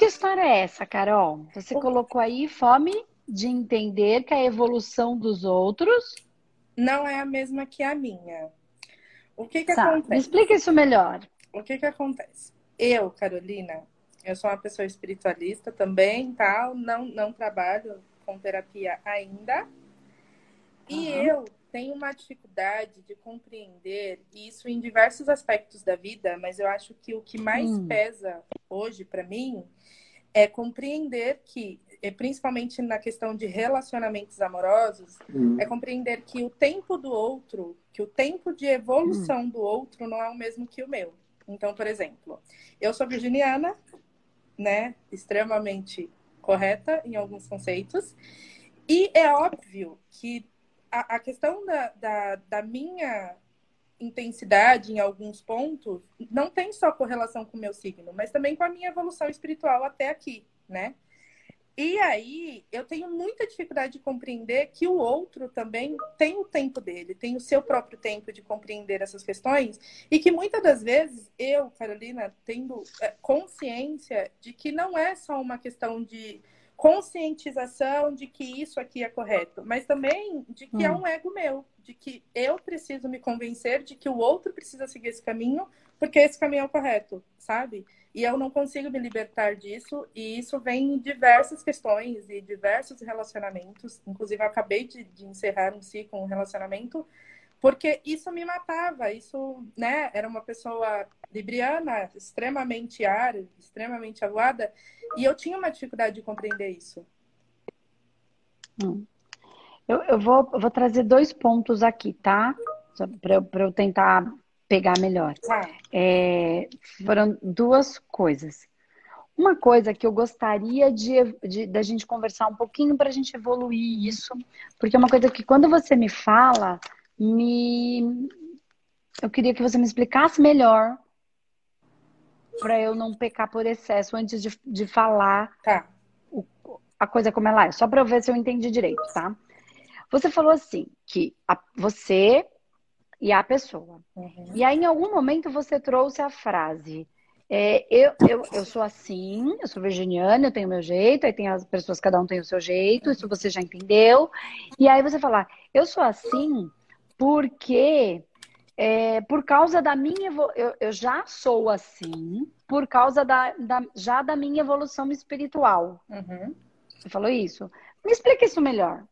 que história é essa, Carol? Você colocou aí fome de entender que a evolução dos outros não é a mesma que a minha. O que que tá, acontece? Me explica isso melhor. O que que acontece? Eu, Carolina, eu sou uma pessoa espiritualista também, tal, não não trabalho com terapia ainda. E uhum. eu tenho uma dificuldade de compreender isso em diversos aspectos da vida, mas eu acho que o que mais hum. pesa hoje para mim é compreender que, principalmente na questão de relacionamentos amorosos, hum. é compreender que o tempo do outro, que o tempo de evolução hum. do outro não é o mesmo que o meu. Então, por exemplo, eu sou virginiana, né, extremamente correta em alguns conceitos, e é óbvio que a, a questão da, da, da minha intensidade em alguns pontos não tem só correlação com o meu signo, mas também com a minha evolução espiritual até aqui, né? E aí eu tenho muita dificuldade de compreender que o outro também tem o tempo dele, tem o seu próprio tempo de compreender essas questões e que muitas das vezes eu, Carolina, tendo é, consciência de que não é só uma questão de conscientização de que isso aqui é correto, mas também de que é hum. é um ego meu, de que eu preciso me convencer de que o outro precisa seguir esse caminho, porque esse caminho é o correto, sabe? E eu não consigo me libertar disso, e isso vem em diversas questões e diversos relacionamentos. Inclusive, eu acabei de, de encerrar um ciclo, um relacionamento, porque isso me matava, isso, né, era uma pessoa libriana, extremamente ar, extremamente avoada, e eu tinha uma dificuldade de compreender isso. Hum. Eu, eu, vou, eu vou trazer dois pontos aqui, tá? Para eu, eu tentar pegar melhor. Tá. É, foram duas coisas. Uma coisa que eu gostaria de, de da gente conversar um pouquinho para a gente evoluir isso, porque é uma coisa que quando você me fala, me eu queria que você me explicasse melhor para eu não pecar por excesso antes de, de falar tá. o, a coisa como ela é. Só para eu ver se eu entendi direito, tá? Você falou assim que a, você e a pessoa. Uhum. E aí, em algum momento, você trouxe a frase. É, eu, eu, eu sou assim, eu sou virginiana, eu tenho meu jeito, aí tem as pessoas, cada um tem o seu jeito, isso você já entendeu. E aí você fala, eu sou assim porque é, por causa da minha eu, eu, já sou assim por causa da, da, já da minha evolução espiritual. Uhum. Você falou isso? Me explica isso melhor.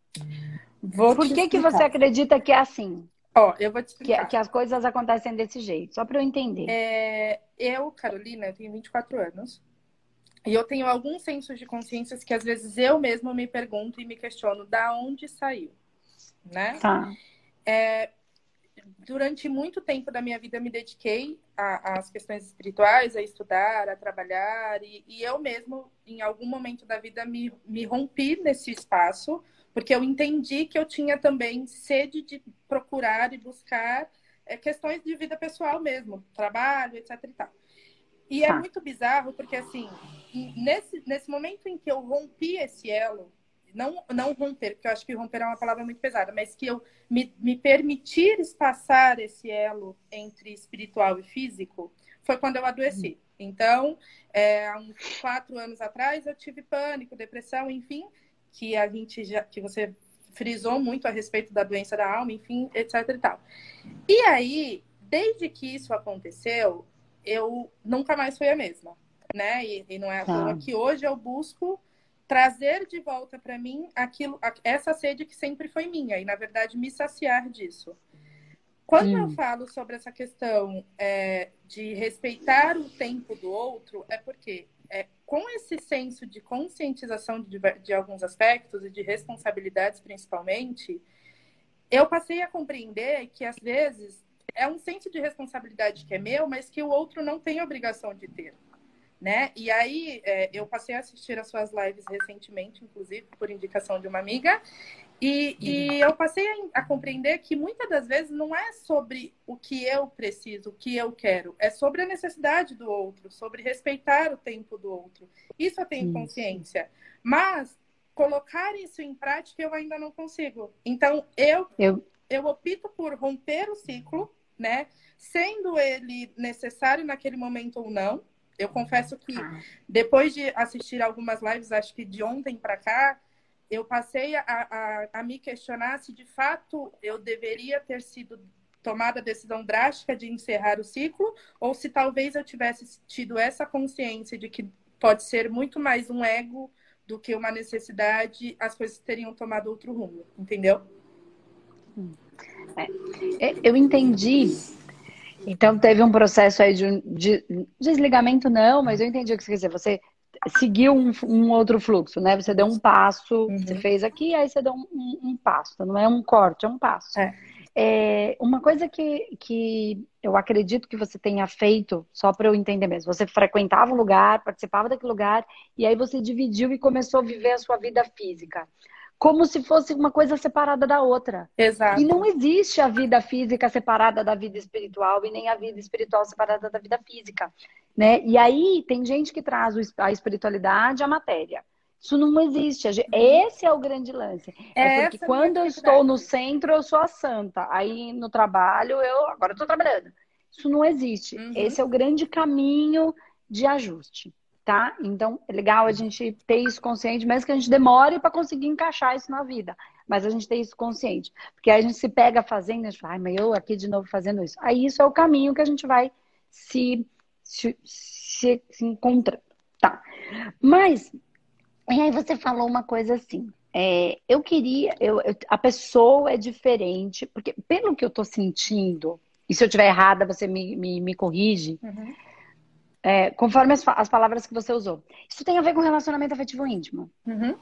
Vou por que, que você acredita que é assim? Ó, eu vou te explicar. Que, que as coisas acontecem desse jeito, só para eu entender. É, eu, Carolina, eu tenho 24 anos. E eu tenho alguns sensos de consciência que às vezes eu mesma me pergunto e me questiono da onde saiu, né? Tá. É, durante muito tempo da minha vida me dediquei às questões espirituais, a estudar, a trabalhar, e, e, eu mesmo, em algum momento da vida, me, me rompi nesse espaço, porque eu entendi que eu tinha também sede de procurar e buscar é, questões de vida pessoal mesmo, trabalho, etc e tal. E é tá. é muito bizarro, porque assim, nesse, nesse momento em que eu rompi esse elo, não, não romper, porque eu acho que romper é uma palavra muito pesada, mas que eu me, me permitir espaçar esse elo entre espiritual e físico foi quando eu adoeci. Então, é, há uns quatro anos atrás, eu tive pânico, depressão, enfim, que a gente já, que você frisou muito a respeito da doença da alma, enfim, etc e tal. E aí, desde que isso aconteceu, eu nunca mais fui a mesma, né? E, e não é à toa tá. que hoje eu busco trazer de volta para mim aquilo, essa sede que sempre foi minha e na verdade me saciar disso. Quando hum. eu falo sobre essa questão é, de respeitar o tempo do outro, é porque é, com esse senso de conscientização de, de alguns aspectos e de responsabilidades principalmente, eu passei a compreender que às vezes é um senso de responsabilidade que é meu, mas que o outro não tem obrigação de ter né? E aí é, eu passei a assistir as suas lives recentemente, inclusive por indicação de uma amiga, e, e uhum. eu passei a, a, compreender que muitas das vezes não é sobre o que eu preciso, o que eu quero, é sobre a necessidade do outro, sobre respeitar o tempo do outro. Isso eu tenho consciência. Mas colocar isso em prática eu ainda não consigo. Então eu, eu... eu opto por romper o ciclo, né? Sendo ele necessário naquele momento ou não, Eu confesso que ah. depois de assistir algumas lives, acho que de ontem para cá, eu passei a, a, a, me questionar se de fato eu deveria ter sido tomada a decisão drástica de encerrar o ciclo, ou se talvez eu tivesse tido essa consciência de que pode ser muito mais um ego do que uma necessidade, as coisas teriam tomado outro rumo, entendeu? É, eu entendi. Então teve um processo aí de, de, desligamento, não, mas eu entendi o que você quer dizer. Você seguiu um, um, outro fluxo, né? Você deu um passo, uhum. você fez aqui, aí você deu um, um, um, passo. Não é um corte, é um passo. É. É, uma coisa que, que eu acredito que você tenha feito, só para eu entender mesmo, você frequentava um lugar, participava daquele lugar, e aí você dividiu e começou a viver a sua vida física. Como se fosse uma coisa separada da outra. Exato. E não existe a vida física separada da vida espiritual e nem a vida espiritual separada da vida física. Né? E aí tem gente que traz a espiritualidade à matéria. Isso não existe. Esse é o grande lance. É, é porque quando eu estou no centro, eu sou a santa. Aí no trabalho, eu agora estou trabalhando. Isso não existe. Uhum. Esse é o grande caminho de ajuste, tá? Então, é legal a gente ter isso consciente, mesmo que a gente demore para conseguir encaixar isso na vida. Mas a gente ter isso consciente. Porque aí a gente se pega fazendo, a gente fala, ai, mas eu aqui de novo fazendo isso. Aí isso é o caminho que a gente vai se, se, se, se encontrando. Tá. Mas e aí você falou uma coisa assim. É, eu queria, eu, eu, a pessoa é diferente, porque pelo que eu tô sentindo, e se eu estiver errada, você me, me, me corrige, uhum. É, conforme as, as, palavras que você usou. Isso tem a ver com relacionamento afetivo íntimo. Uhum.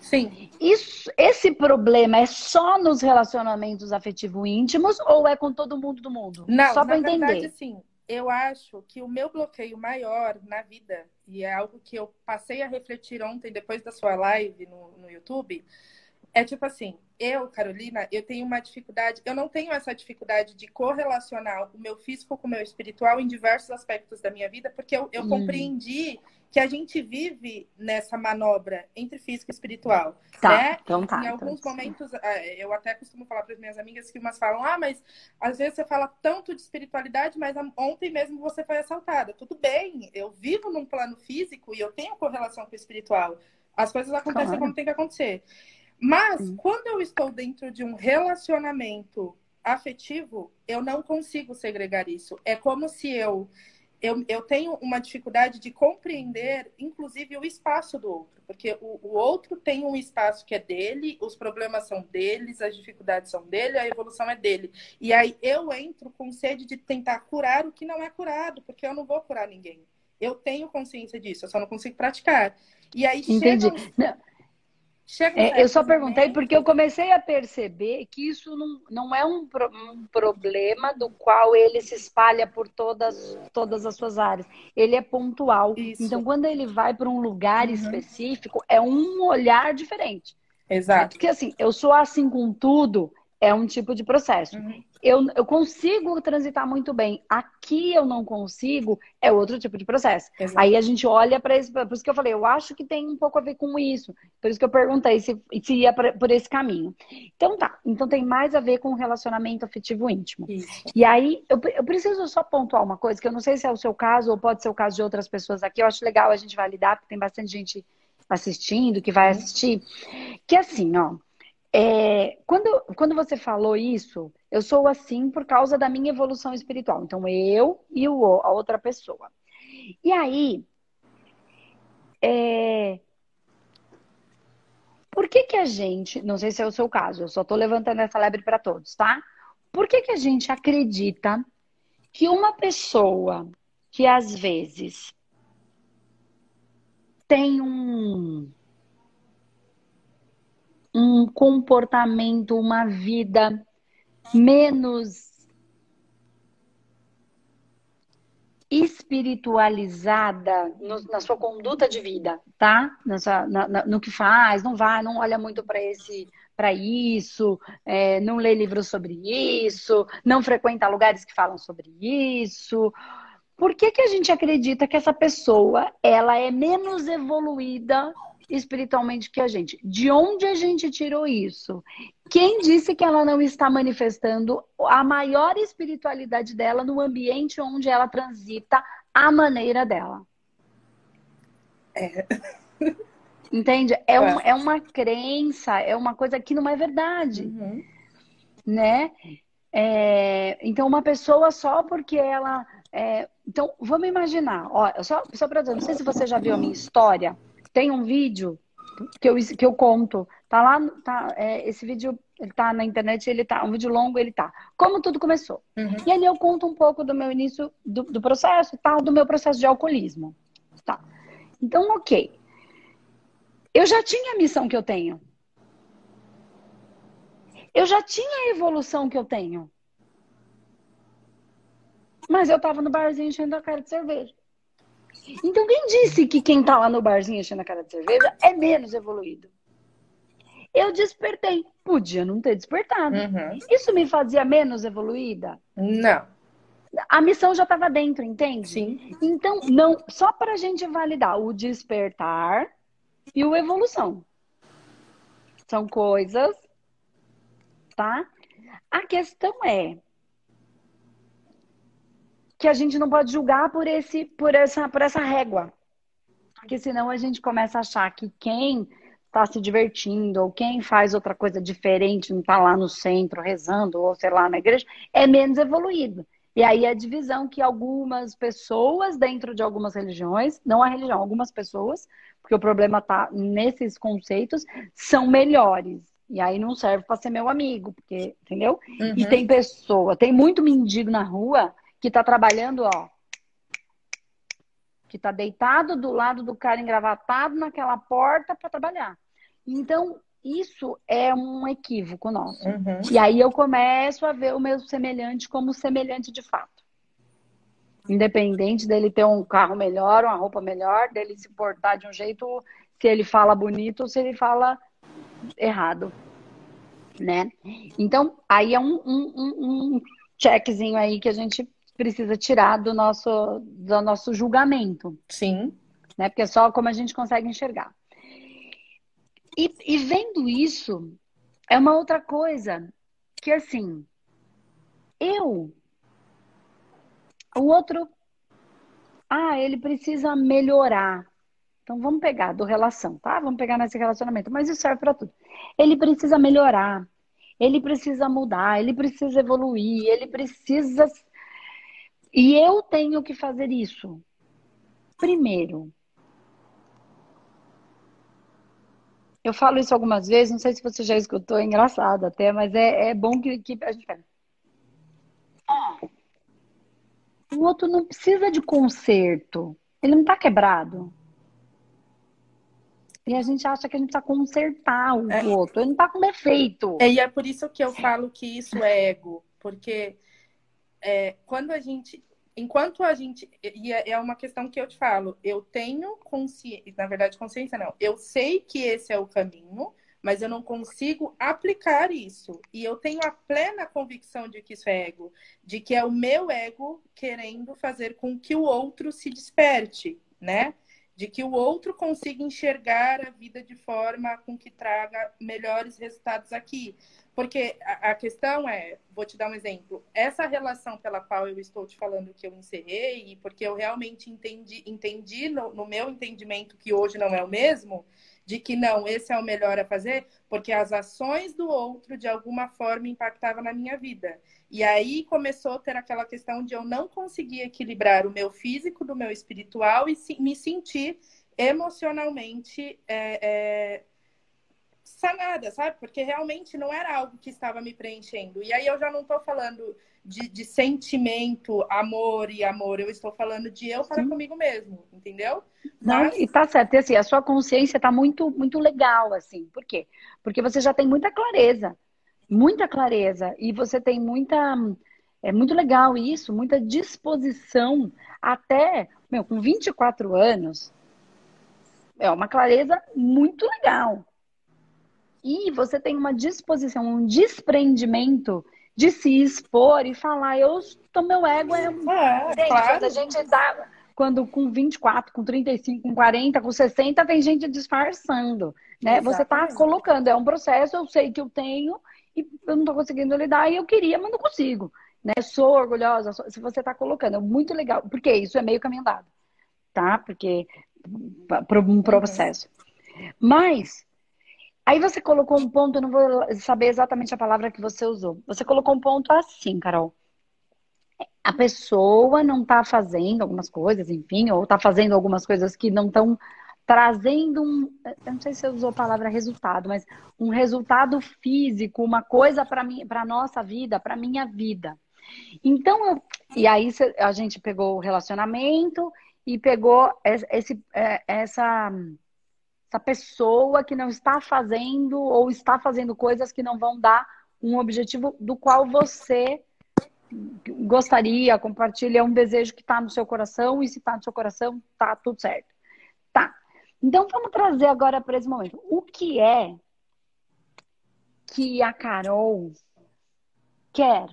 Sim. Isso, esse problema é só nos relacionamentos afetivo íntimos ou é com todo mundo do mundo? Não, só para entender. Verdade, sim eu acho que o meu bloqueio maior na vida, e é algo que eu passei a refletir ontem, depois da sua live no, no YouTube, é tipo assim, eu, Carolina, eu tenho uma dificuldade, eu não tenho essa dificuldade de correlacionar o meu físico com o meu espiritual em diversos aspectos da minha vida, porque eu, eu hum. compreendi que a gente vive nessa manobra entre físico e espiritual. Tá, né? então tá. Em então alguns momentos, é, eu até costumo falar para as minhas amigas que umas falam, ah, mas às vezes você fala tanto de espiritualidade, mas ontem mesmo você foi assaltada. Tudo bem, eu vivo num plano físico e eu tenho correlação com o espiritual. As coisas acontecem claro. como tem que acontecer. Mas hum. quando eu estou dentro de um relacionamento afetivo, eu não consigo segregar isso. É como se eu eu, eu tenho uma dificuldade de compreender, inclusive, o espaço do outro, porque o, o, outro tem um espaço que é dele, os problemas são deles, as dificuldades são dele, a evolução é dele. E aí eu entro com sede de tentar curar o que não é curado, porque eu não vou curar ninguém. Eu tenho consciência disso, eu só não consigo praticar. E aí Entendi. Chega... É, eu só perguntei porque eu comecei a perceber que isso não, não é um, pro, um, problema do qual ele se espalha por todas, todas as suas áreas. Ele é pontual. Isso. Então, quando ele vai para um lugar uhum. específico, é um olhar diferente. Exato. Porque assim, eu sou assim com tudo, é um tipo de processo. Uhum. Eu, eu consigo transitar muito bem. Aqui eu não consigo, é outro tipo de processo. Exato. Aí a gente olha para isso, por isso que eu falei, eu acho que tem um pouco a ver com isso. Por isso que eu perguntei se, se ia pra, por esse caminho. Então tá, então tem mais a ver com o relacionamento afetivo íntimo. Isso. E aí eu, eu preciso só pontuar uma coisa, que eu não sei se é o seu caso ou pode ser o caso de outras pessoas aqui. Eu acho legal a gente validar, porque tem bastante gente assistindo, que vai assistir. Que assim, ó é, quando, quando você falou isso, eu sou assim por causa da minha evolução espiritual. Então, eu e o, a outra pessoa. E aí, é, por que que a gente, não sei se é o seu caso, eu só estou levantando essa lebre para todos, tá? Por que que a gente acredita que uma pessoa que às vezes tem um um comportamento, uma vida menos espiritualizada no, na sua conduta de vida, tá? Nessa, na, na, no que faz, não vai, não olha muito para esse para isso, é, não lê livros sobre isso, não frequenta lugares que falam sobre isso. Por que, que a gente acredita que essa pessoa ela é menos evoluída espiritualmente que a gente. De onde a gente tirou isso? Quem disse que ela não está manifestando a maior espiritualidade dela no ambiente onde ela transita a maneira dela? É. Entende? É, um, é uma crença, é uma coisa que não é verdade. Uhum. Né? É, então, uma pessoa só porque ela. É, então, vamos imaginar, ó, só, só para dizer, não sei se você já viu a minha história, tem um vídeo que eu, que eu conto. Tá lá, tá, é, esse vídeo ele tá na internet, ele tá, um vídeo longo, ele tá. Como tudo começou. Uhum. E ali eu conto um pouco do meu início do, do processo tal, do meu processo de alcoolismo. Tá. Então, ok. Eu já tinha a missão que eu tenho. Eu já tinha a evolução que eu tenho. Mas eu tava no barzinho enchendo a cara de cerveja. Então, quem disse que quem tá lá no barzinho enchendo a cara de cerveja é menos evoluído? Eu despertei. Podia não ter despertado. Uhum. Isso me fazia menos evoluída? Não. A missão já estava dentro, entende? Sim. Então, não, só para a gente validar o despertar e o evolução. São coisas, tá? A questão é que a gente não pode julgar por esse, por essa, por essa régua, porque senão a gente começa a achar que quem está se divertindo ou quem faz outra coisa diferente, não está lá no centro rezando ou sei lá na igreja, é menos evoluído. E aí a divisão que algumas pessoas dentro de algumas religiões, não a religião, algumas pessoas, porque o problema está nesses conceitos, são melhores. E aí não serve para ser meu amigo, porque, entendeu? Uhum. E tem pessoa, tem muito mendigo na rua que está trabalhando, ó, que está deitado do lado do cara engravatado naquela porta para trabalhar. Então, isso é um equívoco nosso. Uhum. E aí eu começo a ver o meu semelhante como semelhante de fato. Independente dele ter um carro melhor, uma roupa melhor, dele se portar de um jeito, se ele fala bonito ou se ele fala errado. Né? Então, aí é um, um, um checkzinho aí que a gente precisa tirar do nosso, do nosso julgamento. Sim. Né? Porque é só como a gente consegue enxergar. E, e vendo isso, é uma outra coisa que assim, eu, o outro, ah, ele precisa melhorar. Então vamos pegar do relação, tá? Vamos pegar nesse relacionamento, mas isso serve para tudo. Ele precisa melhorar, ele precisa mudar, ele precisa evoluir, ele precisa. E eu tenho que fazer isso. Primeiro, Eu falo isso algumas vezes, não sei se você já escutou, é engraçado até, mas é, é bom que, que a gente pega. O outro não precisa de conserto. Ele não está quebrado. E a gente acha que a gente precisa consertar o É. outro. Ele não está com defeito. É, e é por isso que eu falo que isso é ego, porque é, quando a gente, enquanto a gente, e é é uma questão que eu te falo, eu tenho consciência, na verdade consciência não, eu sei que esse é o caminho, mas eu não consigo aplicar isso. E eu tenho a plena convicção de que isso é ego, de que é o meu ego querendo fazer com que o outro se desperte, né? De que o outro consiga enxergar a vida de forma com que traga melhores resultados aqui. Porque a, questão é, vou te dar um exemplo, essa relação pela qual eu estou te falando que eu encerrei, porque eu realmente entendi, entendi no, no meu entendimento que hoje não é o mesmo, de que não, esse é o melhor a fazer, porque as ações do outro de alguma forma impactavam na minha vida. E aí começou a ter aquela questão de eu não conseguir equilibrar o meu físico do meu espiritual e me sentir emocionalmente é, é, sanada, sabe? Porque realmente não era algo que estava me preenchendo. E aí eu já não estou falando de, de sentimento, amor e amor, eu estou falando de eu para Sim. comigo mesmo, entendeu? Não, Mas- e tá certo. E assim, a sua consciência tá muito, muito legal, assim. Por quê? Porque você já tem muita clareza. Muita clareza. E você tem muita. É muito legal isso, muita disposição. Até, meu, com 24 anos, é uma clareza muito legal. E você tem uma disposição, um desprendimento de se expor e falar, eu, o meu ego é É, Gente, claro. quando a gente tá. Quando com 24, com 35, com 40, com 60, tem gente disfarçando. Né? Você tá Exatamente. colocando, é um processo, eu sei que eu tenho e eu não tô conseguindo lidar e eu queria, mas não consigo. Né? Sou orgulhosa, sou- se você tá colocando, é muito legal, porque isso é meio caminho tá? Porque para um processo. Mas aí você colocou um ponto, eu não vou saber exatamente a palavra que você usou. Você colocou um ponto assim, Carol. A pessoa não está fazendo algumas coisas, enfim, ou está fazendo algumas coisas que não estão trazendo um, eu não sei se você usou a palavra resultado, mas um resultado físico, uma coisa para mim, para nossa vida, para minha vida. Então, eu, e aí a gente pegou o relacionamento e pegou esse, é, essa, essa pessoa que não está fazendo ou está fazendo coisas que não vão dar um objetivo do qual você gostaria, compartilha um desejo que está no seu coração e se está no seu coração, tá tudo certo. Tá. Então vamos trazer agora para esse momento. O que é que a Carol quer,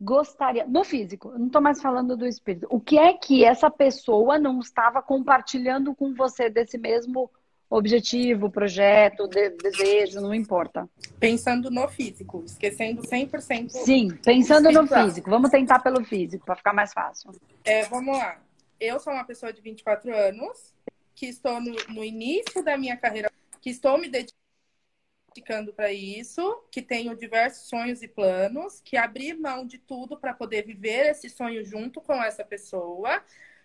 gostaria, no físico, não estou mais falando do espírito. O que é que essa pessoa não estava compartilhando com você desse mesmo objetivo, projeto, de, desejo, não importa. Pensando no físico, esquecendo 100%. Sim, pensando no físico. Vamos tentar pelo físico, para ficar mais fácil. É, vamos lá. Eu sou uma pessoa de 24 anos, que estou no, no início da minha carreira, que estou me dedicando para isso, que tenho diversos sonhos e planos, que abri mão de tudo para poder viver esse sonho junto com essa pessoa,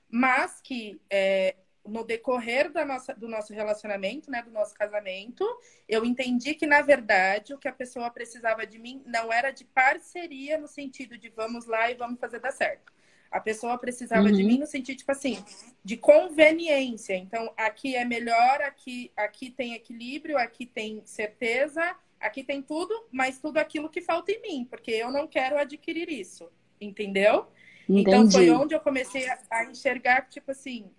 mas que é, no decorrer da nossa, do nosso relacionamento, né, do nosso casamento, eu entendi que, na verdade, o que a pessoa precisava de mim não era de parceria no sentido de vamos lá e vamos fazer dar certo. A pessoa precisava uhum. de mim no sentido, tipo assim, de conveniência. Então, aqui é melhor, aqui, aqui tem equilíbrio, aqui tem certeza, aqui tem tudo, mas tudo aquilo que falta em mim, porque eu não quero adquirir isso. Entendeu? Entendi. Então, foi onde eu comecei a, a enxergar, tipo assim,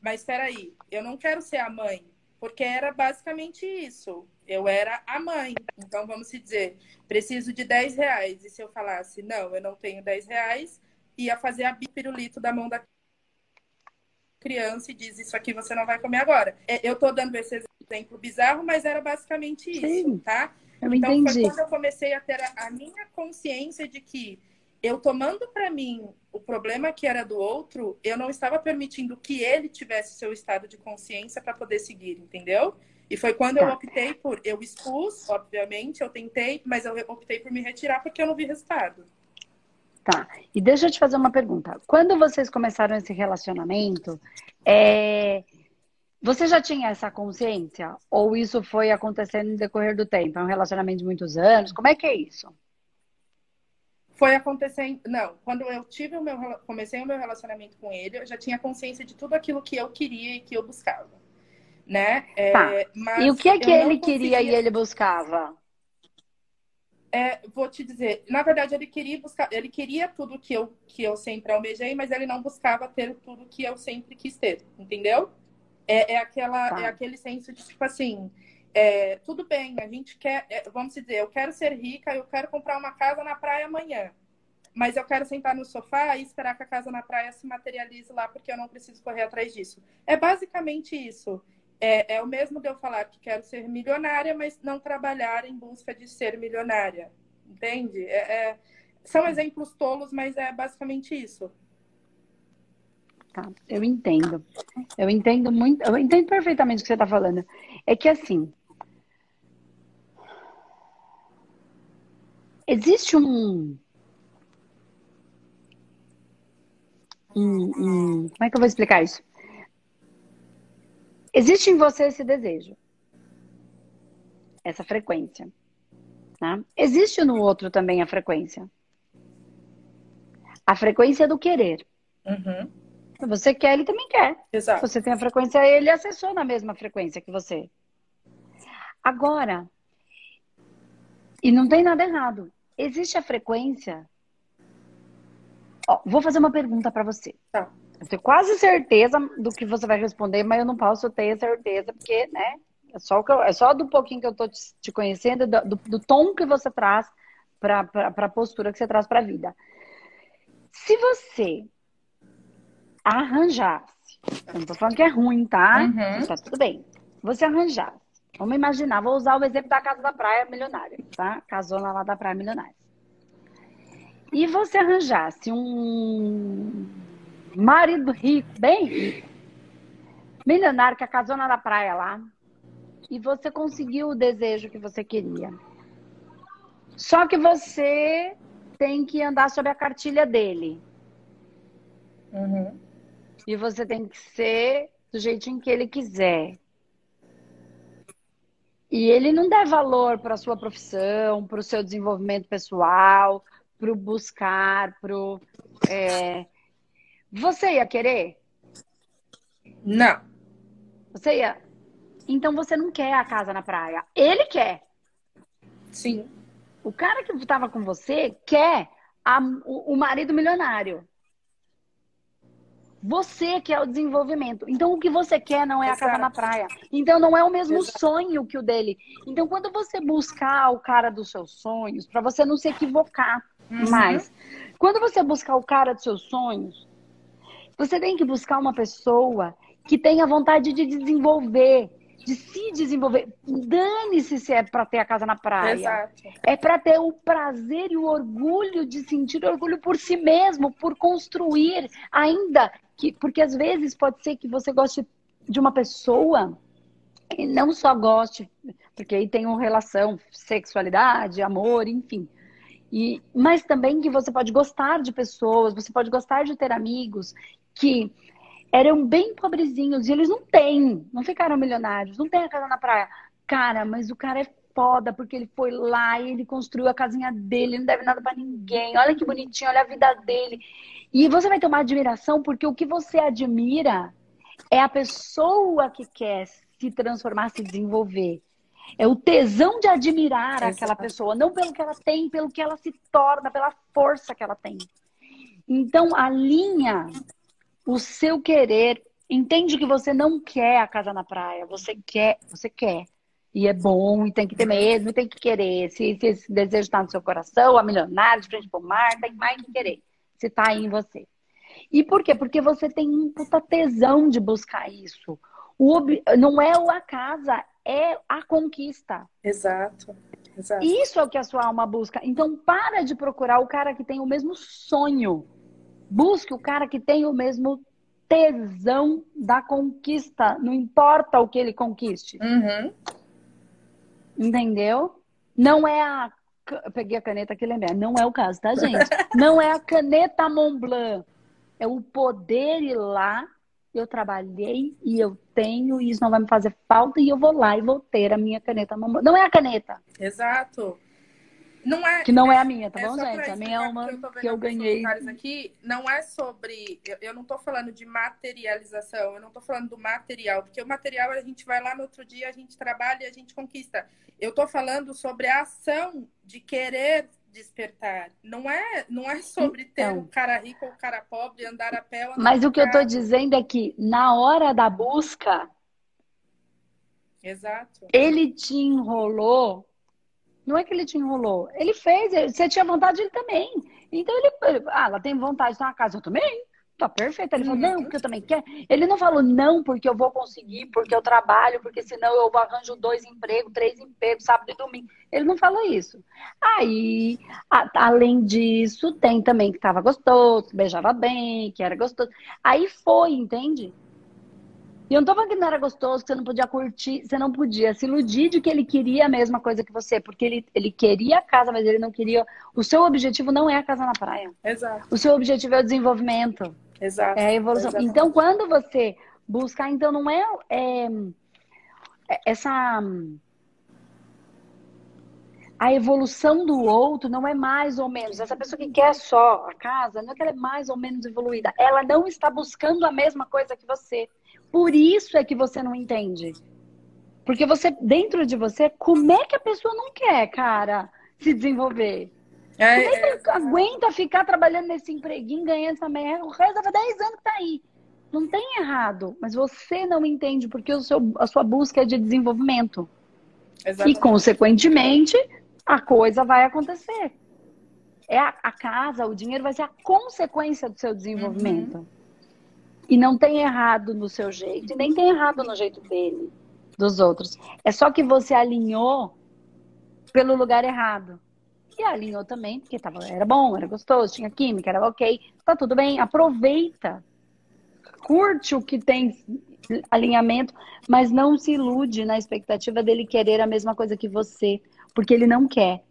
mas espera aí, eu não quero ser a mãe, porque era basicamente isso. Eu era a mãe. Então, vamos se dizer, preciso de 10 reais. E se eu falasse, não, eu não tenho 10 reais, ia fazer a pirulito da mão da criança e diz isso aqui você não vai comer agora. É, eu tô dando esse exemplo bizarro, mas era basicamente isso, Sim, tá? Então entendi. foi quando eu comecei a ter a, minha consciência de que eu tomando para mim o problema que era do outro, eu não estava permitindo que ele tivesse seu estado de consciência para poder seguir, entendeu? E foi quando tá. eu optei por eu expus, obviamente, eu tentei, mas eu optei por me retirar porque eu não vi resultado. Tá. E deixa eu te fazer uma pergunta. Quando vocês começaram esse relacionamento, é... você já tinha essa consciência? Ou isso foi acontecendo no decorrer do tempo? É um relacionamento de muitos anos? Como é que é isso? Foi acontecendo. Não, quando eu tive o meu comecei o meu relacionamento com ele, eu já tinha consciência de tudo aquilo que eu queria e que eu buscava. Né? É, tá. e o que é que ele queria conseguia... e ele buscava? É, vou te dizer, na verdade ele queria buscar, ele queria tudo que eu que eu sempre almejei, mas ele não buscava ter tudo que eu sempre quis ter, entendeu? É, é aquela tá. é aquele senso de tipo assim, é, tudo bem, a gente quer, é, vamos dizer, eu quero ser rica, eu quero comprar uma casa na praia amanhã, mas eu quero sentar no sofá e esperar que a casa na praia se materialize lá porque eu não preciso correr atrás disso. É basicamente isso. É, é o mesmo de eu falar que quero ser milionária, mas não trabalhar em busca de ser milionária. Entende? É, é, são exemplos tolos, mas é basicamente isso. Tá, eu entendo. Eu entendo muito, eu entendo perfeitamente o que você está falando. É que assim. Existe um, um, um. Como é que eu vou explicar isso? Existe em você esse desejo, essa frequência. Né? Existe no outro também a frequência. A frequência do querer. Uhum. Você quer, ele também quer. Exato. Você tem a frequência, ele acessou na mesma frequência que você. Agora, e não tem nada errado. Existe a frequência. Ó, vou fazer uma pergunta para você. Tá. Eu tenho quase certeza do que você vai responder, mas eu não posso ter certeza, porque, né? É só, eu, é só do pouquinho que eu tô te, te conhecendo, do, do, tom que você traz para a postura que você traz para a vida. Se você arranjasse, eu não tô falando que é ruim, tá? Uhum. Tá tudo bem. Você arranjasse. Vamos imaginar, vou usar o exemplo da casa da praia milionária, tá? Casona lá da praia milionária. E você arranjasse um marido rico, bem rico, milionário que a casona da praia lá. E você conseguiu o desejo que você queria. Só que você tem que andar sob a cartilha dele. Uhum. E você tem que ser do jeitinho que ele quiser. E ele não dá valor para a sua profissão, para o seu desenvolvimento pessoal, para o buscar, para o. É... Você ia querer? Não. Você ia. Então você não quer a casa na praia. Ele quer. Sim. O cara que estava com você quer a, o marido milionário. Você quer o desenvolvimento. Então, o que você quer não é Exato. a casa na praia. Então, não é o mesmo Exato. sonho que o dele. Então, quando você buscar o cara dos seus sonhos, para você não se equivocar uhum. mais, quando você buscar o cara dos seus sonhos, você tem que buscar uma pessoa que tenha vontade de desenvolver, de se desenvolver. Dane-se se é para ter a casa na praia. Exato. É para ter o prazer e o orgulho de sentir orgulho por si mesmo, por construir, ainda que porque às vezes pode ser que você goste de uma pessoa e não só goste, porque aí tem uma relação, sexualidade, amor, enfim. E, mas também que você pode gostar de pessoas, você pode gostar de ter amigos que eram bem pobrezinhos e eles não têm, não ficaram milionários, não tem a casa na praia. Cara, mas o cara é foda porque ele foi lá e ele construiu a casinha dele, não deve nada para ninguém. Olha que bonitinho, olha a vida dele. E você vai ter uma admiração porque o que você admira é a pessoa que quer se transformar, se desenvolver. É o tesão de admirar Exato. aquela pessoa, não pelo que ela tem, pelo que ela se torna, pela força que ela tem. Então, alinha o seu querer. Entende que você não quer a casa na praia, você quer, você quer. E é bom, e tem que ter mesmo, e tem que querer. Se, se esse desejo está no seu coração, a milionário, de frente para o mar, tem mais que querer. Se está aí em você. E por quê? Porque você tem um puta tesão de buscar isso. O, não é a casa, é a conquista. Exato. Exato. Isso é o que a sua alma busca. Então, para de procurar o cara que tem o mesmo sonho. Busque o cara que tem o mesmo tesão da conquista. Não importa o que ele conquiste. Uhum. Entendeu? Não é a. Eu peguei a caneta aqui, lembrei. Não é o caso, tá, gente? Não é a caneta Montblanc. É o poder ir lá. Eu trabalhei e eu tenho, e isso não vai me fazer falta, e eu vou lá e vou ter a minha caneta Montblanc. Não é a caneta. Exato. Não é, que não é a minha, tá é bom, gente? A minha é uma que eu, ganhei. Aqui, não é sobre. Eu, eu não tô falando de materialização, eu não tô falando do material, porque o material a gente vai lá no outro dia, a gente trabalha e a gente conquista. Eu tô falando sobre a ação de querer despertar. Não é, não é sobre ter então, um cara rico ou um cara pobre, andar a pé. Mas o que eu tô dizendo é que na hora da busca. Exato. Ele te enrolou não é que ele te enrolou. Ele fez, você tinha vontade, ele também. Então ele, ah, ela tem vontade de ter uma casa, eu também. Tá perfeito. Ele falou, não, porque eu também quero. Ele não falou, não, porque eu vou conseguir, porque eu trabalho, porque senão eu arranjo dois empregos, três empregos, sábado e domingo. Ele não falou isso. Aí, a, além disso, tem também que tava gostoso, beijava bem, que era gostoso. Aí foi, entende? E eu não tô falando que não era gostoso, que você não podia curtir, você não podia se iludir de que ele queria a mesma coisa que você, porque ele, ele queria a casa, mas ele não queria. O seu objetivo não é a casa na praia. Exato. O seu objetivo é o desenvolvimento. Exato. É a evolução. Exatamente. Então, quando você buscar, então não é, é, é essa a evolução do outro não é mais ou menos. Essa pessoa que quer só a casa, não é que ela é mais ou menos evoluída. Ela não está buscando a mesma coisa que você. Por isso é que você não entende. Porque você, dentro de você, como é que a pessoa não quer, cara, se desenvolver? É, como é que é... aguenta ficar trabalhando nesse empreguinho, ganhando essa merda? O resto dava 10 anos que tá aí. Não tem errado, mas você não entende porque o seu, a sua busca é de desenvolvimento. Exatamente. E, consequentemente, a coisa vai acontecer. É a, a, casa, o dinheiro vai ser a consequência do seu desenvolvimento. Uhum. E não tem errado no seu jeito, e nem tem errado no jeito dele, dos outros. É só que você alinhou pelo lugar errado. E alinhou também, porque tava, era bom, era gostoso, tinha química, era ok. Tá tudo bem, aproveita. Curte o que tem alinhamento, mas não se ilude na expectativa dele querer a mesma coisa que você, porque ele não quer.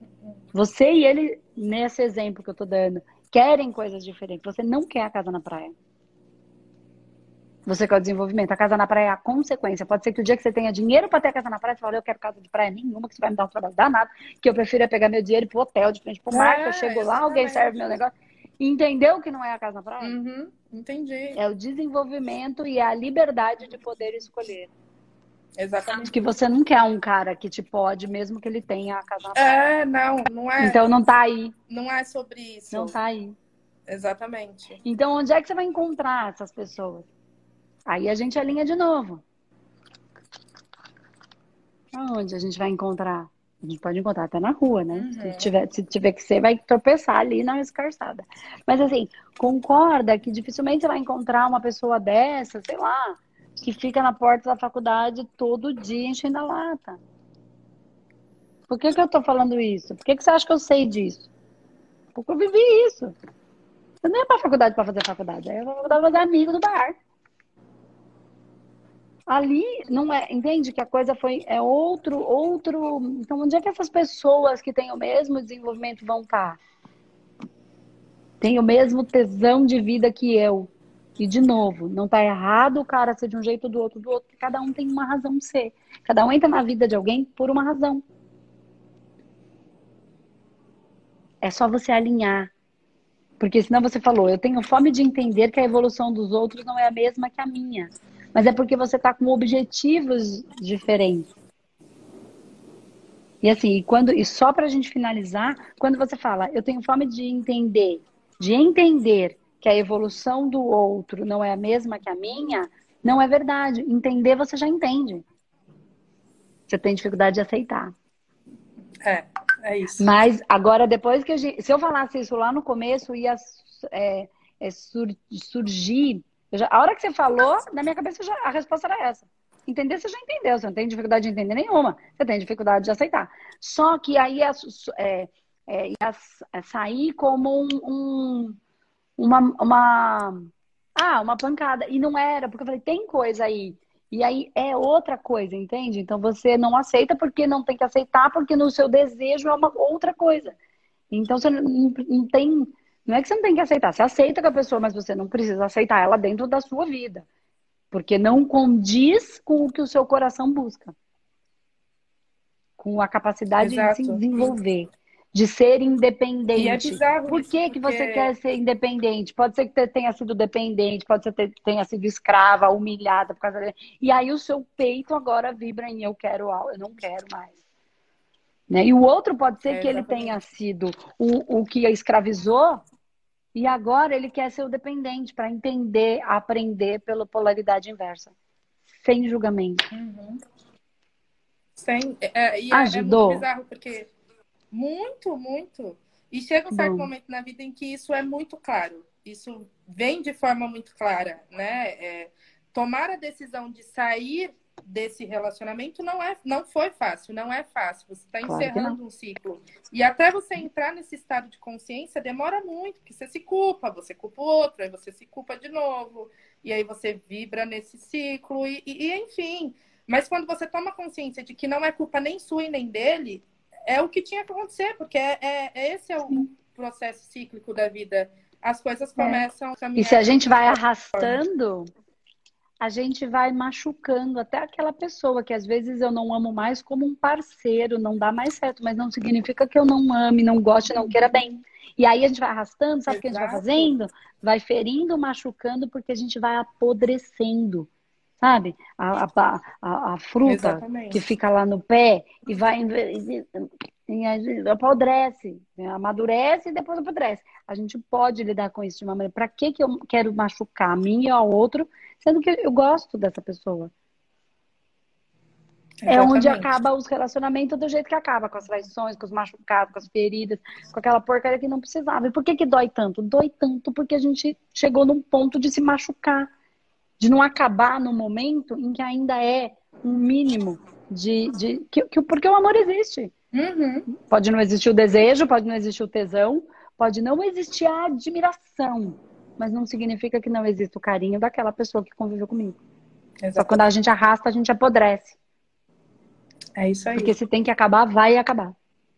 Você e ele, nesse exemplo que eu tô dando, querem coisas diferentes. Você não quer a casa na praia. Você quer o desenvolvimento. A casa na praia é a consequência. Pode ser que o dia que você tenha dinheiro para ter a casa na praia, você fala, eu quero casa de praia nenhuma, que você vai me dar um trabalho danado, que eu prefiro é pegar meu dinheiro ir pro hotel, de frente pro mar, é, que eu chego lá, alguém serve meu negócio. Entendeu que não é a casa na praia? Uhum, entendi. É o desenvolvimento e a liberdade de poder escolher. Exatamente. Que você não quer um cara que te pode, mesmo que ele tenha a casa na praia. É, não, não é. Então não tá aí. Não é sobre isso. Não tá aí. Exatamente. Então onde é que você vai encontrar essas pessoas? Aí a gente alinha de novo. Aonde a gente vai encontrar? A gente pode encontrar até na rua, né? Uhum. Se, tiver, se tiver que ser, vai tropeçar ali na escarçada. Mas assim, concorda que dificilmente você vai encontrar uma pessoa dessa, sei lá, que fica na porta da faculdade todo dia enchendo a lata. Por que, que eu tô falando isso? Por que, que você acha que eu sei disso? Porque eu vivi isso. Eu não ia pra faculdade para fazer faculdade. Eu vou fazer amigo do bar. Ali não é, entende que a coisa foi é outro, outro. Então, onde é que essas pessoas que têm o mesmo desenvolvimento vão estar? Tem o mesmo tesão de vida que eu. E, de novo, não está errado o cara ser de um jeito ou do outro, do outro, porque cada um tem uma razão de ser. Cada um entra na vida de alguém por uma razão. É só você alinhar. Porque senão você falou, eu tenho fome de entender que a evolução dos outros não é a mesma que a minha. Mas é porque você está com objetivos diferentes. E assim, quando, e só para a gente finalizar, quando você fala, eu tenho fome de entender, de entender que a evolução do outro não é a mesma que a minha, não é verdade. Entender você já entende. Você tem dificuldade de aceitar. É, é isso. Mas agora, depois que a gente. Se eu falasse isso lá no começo, ia é, é, sur, surgir. Já, a hora que você falou, na minha cabeça já, a resposta era essa. Entender, você já entendeu. Você não tem dificuldade de entender nenhuma. Você tem dificuldade de aceitar. Só que aí é, é, é, ia sair como um, um uma, uma, ah, uma pancada. E não era, porque eu falei, tem coisa aí. E aí é outra coisa, entende? Então você não aceita porque não tem que aceitar, porque no seu desejo é uma outra coisa. Então você não, não tem. Não é que você não tem que aceitar, você aceita com a pessoa, mas você não precisa aceitar ela dentro da sua vida. Porque não condiz com o que o seu coração busca. Com a capacidade Exato. de se desenvolver de ser independente. E é Por que, isso, que porque... você quer ser independente? Pode ser que tenha sido dependente, pode ser que tenha sido escrava, humilhada por causa dele. E aí o seu peito agora vibra em eu quero algo, eu não quero mais. Né? E o outro pode ser é, que ele tenha sido o, o que a escravizou e agora ele quer ser o dependente para entender, aprender pela polaridade inversa. Sem julgamento. Uhum. Sem, é, e Ajudou. É, é muito bizarro porque muito, muito. E chega um certo Bom. momento na vida em que isso é muito claro. Isso vem de forma muito clara, né? É, tomar a decisão de sair desse relacionamento não é, não foi fácil, não é fácil. Você está claro encerrando um ciclo. E até você entrar nesse estado de consciência demora muito, porque você se culpa, você culpa o outro, aí você se culpa de novo, e aí você vibra nesse ciclo, e, e, e enfim. Mas quando você toma consciência de que não é culpa nem sua e nem dele, é o que tinha que acontecer, porque é, é, é esse é o processo cíclico da vida. As coisas é. começam é. a caminhar. E se a gente vai arrastando, a gente vai machucando até aquela pessoa que às vezes eu não amo mais como um parceiro, não dá mais certo, mas não significa que eu não ame, não goste, não queira bem. E aí a gente vai arrastando, sabe o que a gente vai fazendo? Vai ferindo, machucando, porque a gente vai apodrecendo sabe? A, a, a, a fruta Exatamente. que fica lá no pé e vai e, e, apodrece, né? amadurece e depois apodrece. A gente pode lidar com isso de uma maneira. Para que, que eu quero machucar a mim e ao outro, sendo que eu gosto dessa pessoa? Exatamente. É onde acaba os relacionamentos do jeito que acaba, com as traições, com os machucados, com as feridas, com aquela porcaria que não precisava. E por que, que dói tanto? Dói tanto porque a gente chegou num ponto de se machucar de não acabar no momento em que ainda é um mínimo de. de que, que, porque o amor existe. Uhum. Pode não existir o desejo, pode não existir o tesão, pode não existir a admiração, mas não significa que não exista o carinho daquela pessoa que conviveu comigo. Exatamente. Só quando a gente arrasta, a gente apodrece. É isso aí. Porque se tem que acabar, vai acabar.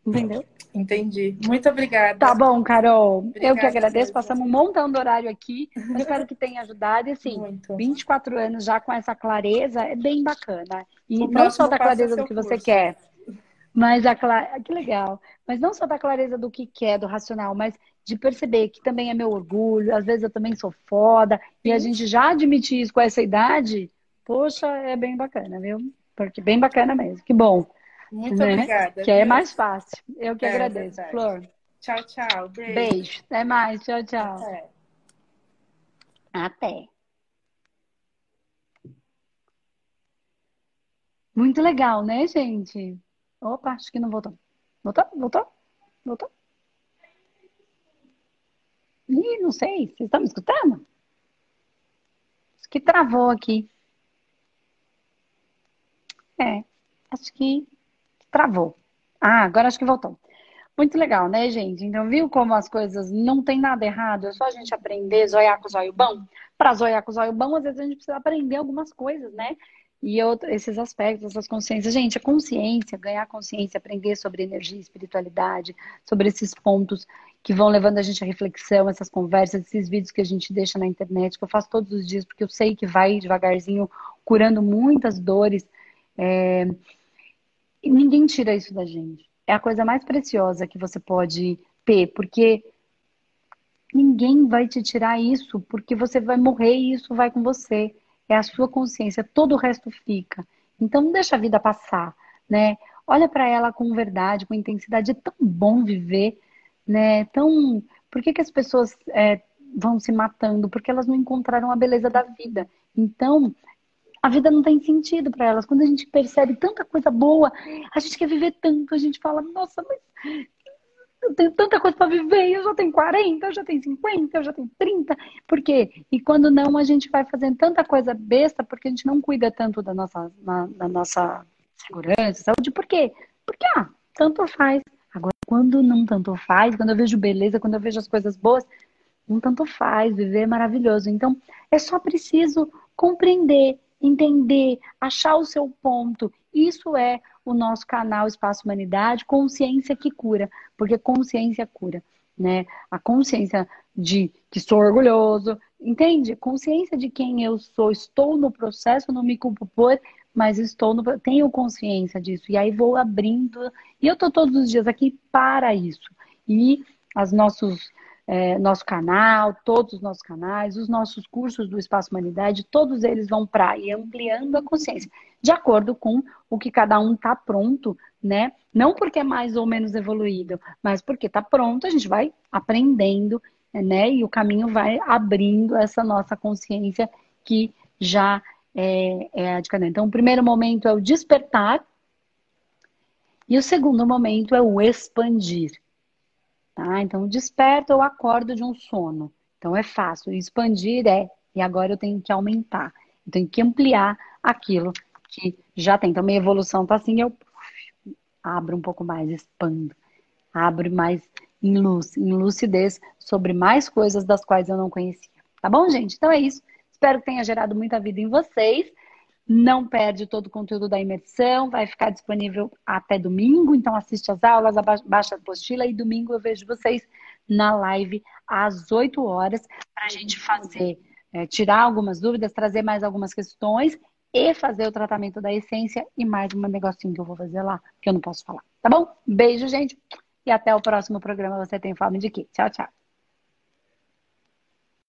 Entendeu? Entendi. Muito obrigada. Tá bom, Carol. Obrigada, eu que agradeço. Passamos um montão do horário aqui. espero que tenha ajudado. E assim, Muito. 24 anos já com essa clareza é bem bacana. E o não só da clareza do que curso. você quer, mas a clareza. Que legal. Mas não só da clareza do que quer, do racional, mas de perceber que também é meu orgulho. Às vezes eu também sou foda. E a gente já admitir isso com essa idade, poxa, é bem bacana, viu? Porque bem bacana mesmo. Que bom. Muito né? obrigada. Que é mais fácil. Eu que é, agradeço, verdade. Flor. Tchau, tchau. Beijo. Beijo. Até mais. Tchau, tchau. Até. Até. Muito legal, né, gente? Opa, acho que não voltou. Voltou? Voltou? Voltou? Ih, não sei. Vocês estão me escutando? Acho que travou aqui. É, acho que travou. Ah, agora acho que voltou. Muito legal, né, gente? Então, viu como as coisas não tem nada errado? É só a gente aprender zoiar com zóio bom. Para zoiar com zóio bom, às vezes a gente precisa aprender algumas coisas, né? E esses aspectos, essas consciências. Gente, a consciência, ganhar consciência, aprender sobre energia espiritualidade, sobre esses pontos que vão levando a gente à reflexão, essas conversas, esses vídeos que a gente deixa na internet, que eu faço todos os dias, porque eu sei que vai devagarzinho curando muitas dores. É, e ninguém tira isso da gente. É a coisa mais preciosa que você pode ter, porque ninguém vai te tirar isso, porque você vai morrer e isso vai com você. É a sua consciência, todo o resto fica. Então não deixa a vida passar, né? Olha para ela com verdade, com intensidade. É tão bom viver, né? Tão. Por que, que as pessoas é, vão se matando? Porque elas não encontraram a beleza da vida. Então, a vida não tem sentido para elas. Quando a gente percebe tanta coisa boa, a gente quer viver tanto, a gente fala, nossa, mas eu tenho tanta coisa para viver, eu já tenho 40, eu já tenho 50, eu já tenho 30. Por quê? E quando não, a gente vai fazendo tanta coisa besta porque a gente não cuida tanto da nossa, na, da nossa segurança, saúde. Por quê? Porque, ah, tanto faz. Agora, quando não tanto faz, quando eu vejo beleza, quando eu vejo as coisas boas, não tanto faz, viver é maravilhoso. Então, é só preciso compreender entender, achar o seu ponto. Isso é o nosso canal Espaço Humanidade, consciência que cura, porque consciência cura, né? A consciência de que sou orgulhoso, entende? Consciência de quem eu sou, estou no processo, não me culpo por, mas estou no tenho consciência disso. E aí vou abrindo, e eu tô todos os dias aqui para isso. E as nossos é, nosso canal, todos os nossos canais, os nossos cursos do Espaço Humanidade, todos eles vão para ir ampliando a consciência, de acordo com o que cada um está pronto, né? Não porque é mais ou menos evoluído, mas porque está pronto, a gente vai aprendendo, né? E o caminho vai abrindo essa nossa consciência que já é, é a de cada um. Então, o primeiro momento é o despertar, e o segundo momento é o expandir. Tá? Então, desperto ou acordo de um sono. Então, é fácil. Expandir é, e agora eu tenho que aumentar. Eu tenho que ampliar aquilo que já tem. Então, minha evolução tá assim, eu abro um pouco mais, expando. Abro mais em luz, em lucidez sobre mais coisas das quais eu não conhecia. Tá bom, gente? Então é isso. Espero que tenha gerado muita vida em vocês não perde todo o conteúdo da imersão, vai ficar disponível até domingo, então assiste as aulas, baixa a apostila e domingo eu vejo vocês na live às 8 horas para a gente fazer, é, tirar algumas dúvidas, trazer mais algumas questões e fazer o tratamento da essência e mais um negocinho que eu vou fazer lá, que eu não posso falar, tá bom? Beijo, gente, e até o próximo programa Você Tem Fome de Quê? Tchau, tchau.